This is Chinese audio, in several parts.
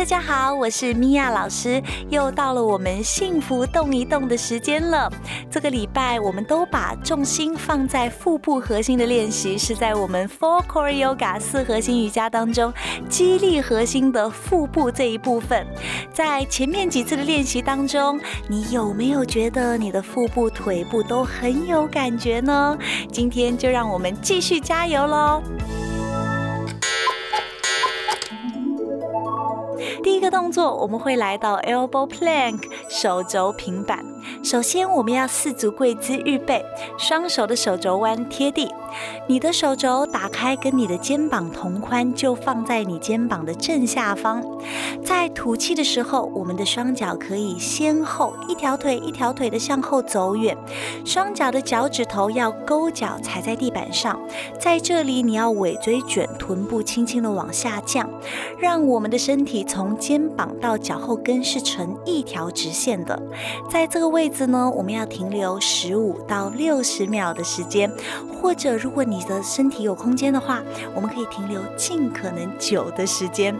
大家好，我是米娅老师，又到了我们幸福动一动的时间了。这个礼拜，我们都把重心放在腹部核心的练习，是在我们 Four Core Yoga 四核心瑜伽当中，激励核心的腹部这一部分。在前面几次的练习当中，你有没有觉得你的腹部、腿部都很有感觉呢？今天就让我们继续加油喽！这个动作，我们会来到 elbow plank 手肘平板。首先，我们要四足跪姿预备，双手的手肘弯贴地。你的手肘打开，跟你的肩膀同宽，就放在你肩膀的正下方。在吐气的时候，我们的双脚可以先后一条腿一条腿的向后走远，双脚的脚趾头要勾脚踩在地板上。在这里，你要尾椎卷，臀部轻轻的往下降，让我们的身体从肩膀到脚后跟是成一条直线的。在这个位置呢，我们要停留十五到六十秒的时间，或者。如果你的身体有空间的话，我们可以停留尽可能久的时间。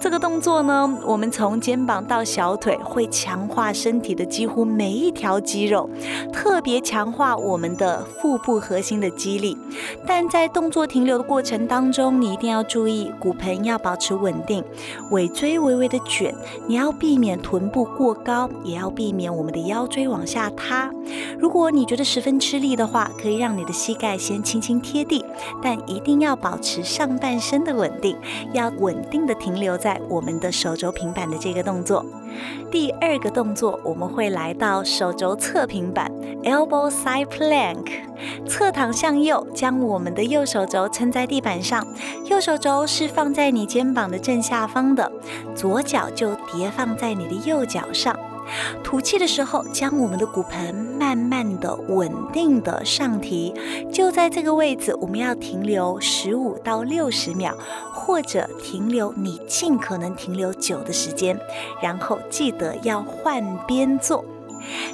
这个动作呢，我们从肩膀到小腿会强化身体的几乎每一条肌肉，特别强化我们的腹部核心的肌力。但在动作停留的过程当中，你一定要注意骨盆要保持稳定，尾椎微微的卷，你要避免臀部过高，也要避免我们的腰椎往下塌。如果你觉得十分吃力的话，可以让你的膝盖先。轻轻贴地，但一定要保持上半身的稳定，要稳定的停留在我们的手肘平板的这个动作。第二个动作，我们会来到手肘侧平板 （elbow side plank），侧躺向右，将我们的右手肘撑在地板上，右手肘是放在你肩膀的正下方的，左脚就叠放在你的右脚上。吐气的时候，将我们的骨盆慢慢的、稳定的上提，就在这个位置，我们要停留十五到六十秒，或者停留你尽可能停留久的时间，然后记得要换边做。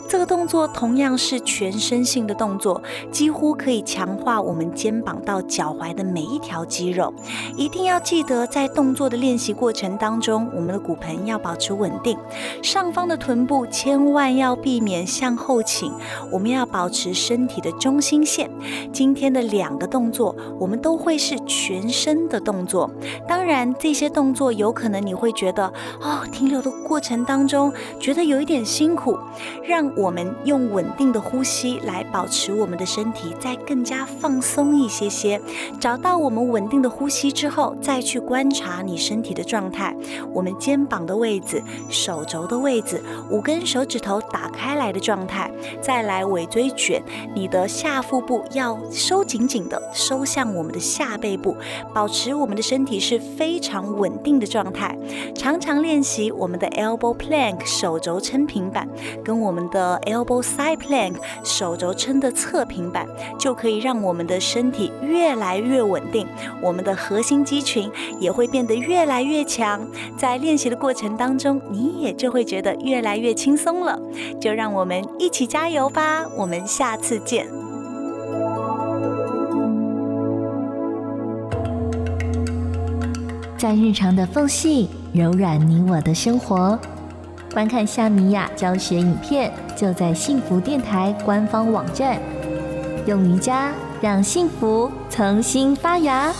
这个动作同样是全身性的动作，几乎可以强化我们肩膀到脚踝的每一条肌肉。一定要记得，在动作的练习过程当中，我们的骨盆要保持稳定，上方的臀部千万要避免向后倾。我们要保持身体的中心线。今天的两个动作，我们都会是全身的动作。当然，这些动作有可能你会觉得，哦，停留的过程当中觉得有一点辛苦。让我们用稳定的呼吸来保持我们的身体再更加放松一些些。找到我们稳定的呼吸之后，再去观察你身体的状态。我们肩膀的位置、手肘的位置、五根手指头打开来的状态，再来尾椎卷，你的下腹部要收紧紧的，收向我们的下背部，保持我们的身体是非常稳定的状态。常常练习我们的 elbow plank 手肘撑平板，跟我。我们的 elbow side plank 手肘撑的侧平板，就可以让我们的身体越来越稳定，我们的核心肌群也会变得越来越强。在练习的过程当中，你也就会觉得越来越轻松了。就让我们一起加油吧！我们下次见。在日常的缝隙，柔软你我的生活。观看夏米雅教学影片，就在幸福电台官方网站。用瑜伽让幸福重新发芽。